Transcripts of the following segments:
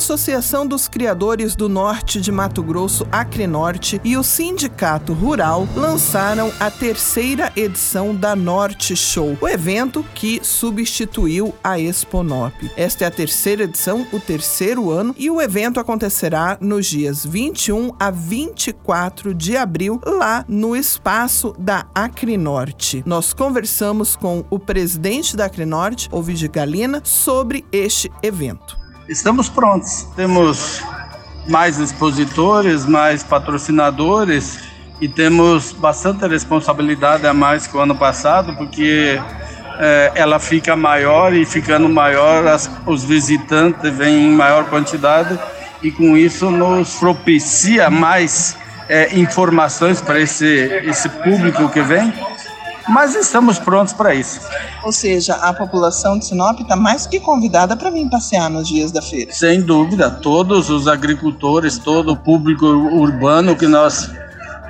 Associação dos Criadores do Norte de Mato Grosso, Acrenorte, e o Sindicato Rural lançaram a terceira edição da Norte Show, o evento que substituiu a Exponop. Esta é a terceira edição, o terceiro ano, e o evento acontecerá nos dias 21 a 24 de abril, lá no espaço da Acrenorte. Nós conversamos com o presidente da Acrenorte, Ovidio Galina, sobre este evento. Estamos prontos. Temos mais expositores, mais patrocinadores e temos bastante responsabilidade a mais que o ano passado, porque é, ela fica maior e ficando maior, as, os visitantes vêm em maior quantidade e com isso nos propicia mais é, informações para esse, esse público que vem mas estamos prontos para isso. Ou seja, a população de Sinop está mais que convidada para vir passear nos dias da feira. Sem dúvida, todos os agricultores, todo o público urbano que nós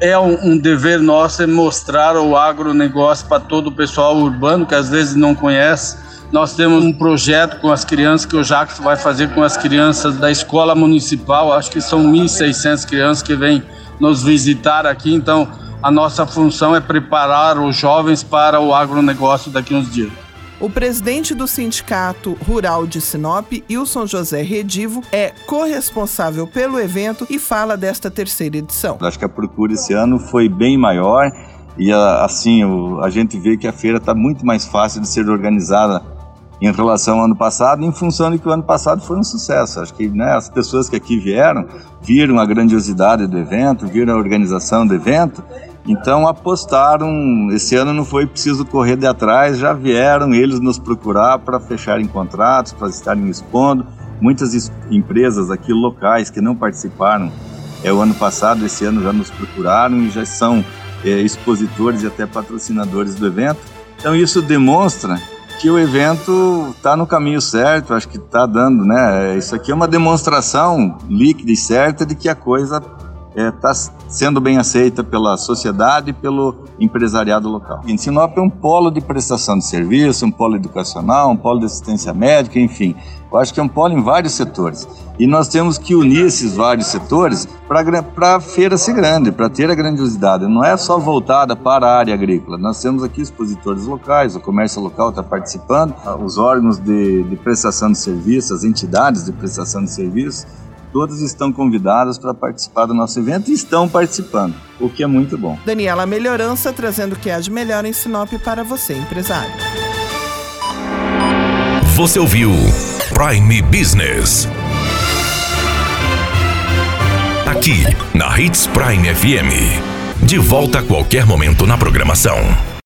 é um, um, dever nosso é mostrar o agronegócio para todo o pessoal urbano que às vezes não conhece. Nós temos um projeto com as crianças que o Jacques vai fazer com as crianças da escola municipal. Acho que são 1.600 crianças que vêm nos visitar aqui. Então, a nossa função é preparar os jovens para o agronegócio daqui a uns dias. O presidente do Sindicato Rural de Sinop, Wilson José Redivo, é corresponsável pelo evento e fala desta terceira edição. Acho que a procura esse ano foi bem maior e assim a gente vê que a feira está muito mais fácil de ser organizada em relação ao ano passado, em função de que o ano passado foi um sucesso. Acho que né, as pessoas que aqui vieram viram a grandiosidade do evento, viram a organização do evento então apostaram, esse ano não foi preciso correr de atrás, já vieram eles nos procurar para fecharem contratos, para estarem expondo. Muitas empresas aqui locais que não participaram é, o ano passado, esse ano já nos procuraram e já são é, expositores e até patrocinadores do evento. Então isso demonstra que o evento está no caminho certo, acho que está dando, né? Isso aqui é uma demonstração líquida e certa de que a coisa está é, sendo bem aceita pela sociedade e pelo empresariado local. Em Sinop é um polo de prestação de serviço, um polo educacional, um polo de assistência médica, enfim. Eu acho que é um polo em vários setores. E nós temos que unir esses vários setores para a feira ser grande, para ter a grandiosidade. Não é só voltada para a área agrícola. Nós temos aqui expositores locais, o comércio local está participando, os órgãos de, de prestação de serviços, as entidades de prestação de serviços Todas estão convidadas para participar do nosso evento e estão participando, o que é muito bom. Daniela Melhorança trazendo o que há de melhor em Sinop para você, empresário. Você ouviu Prime Business. Aqui, na Hits Prime FM. De volta a qualquer momento na programação.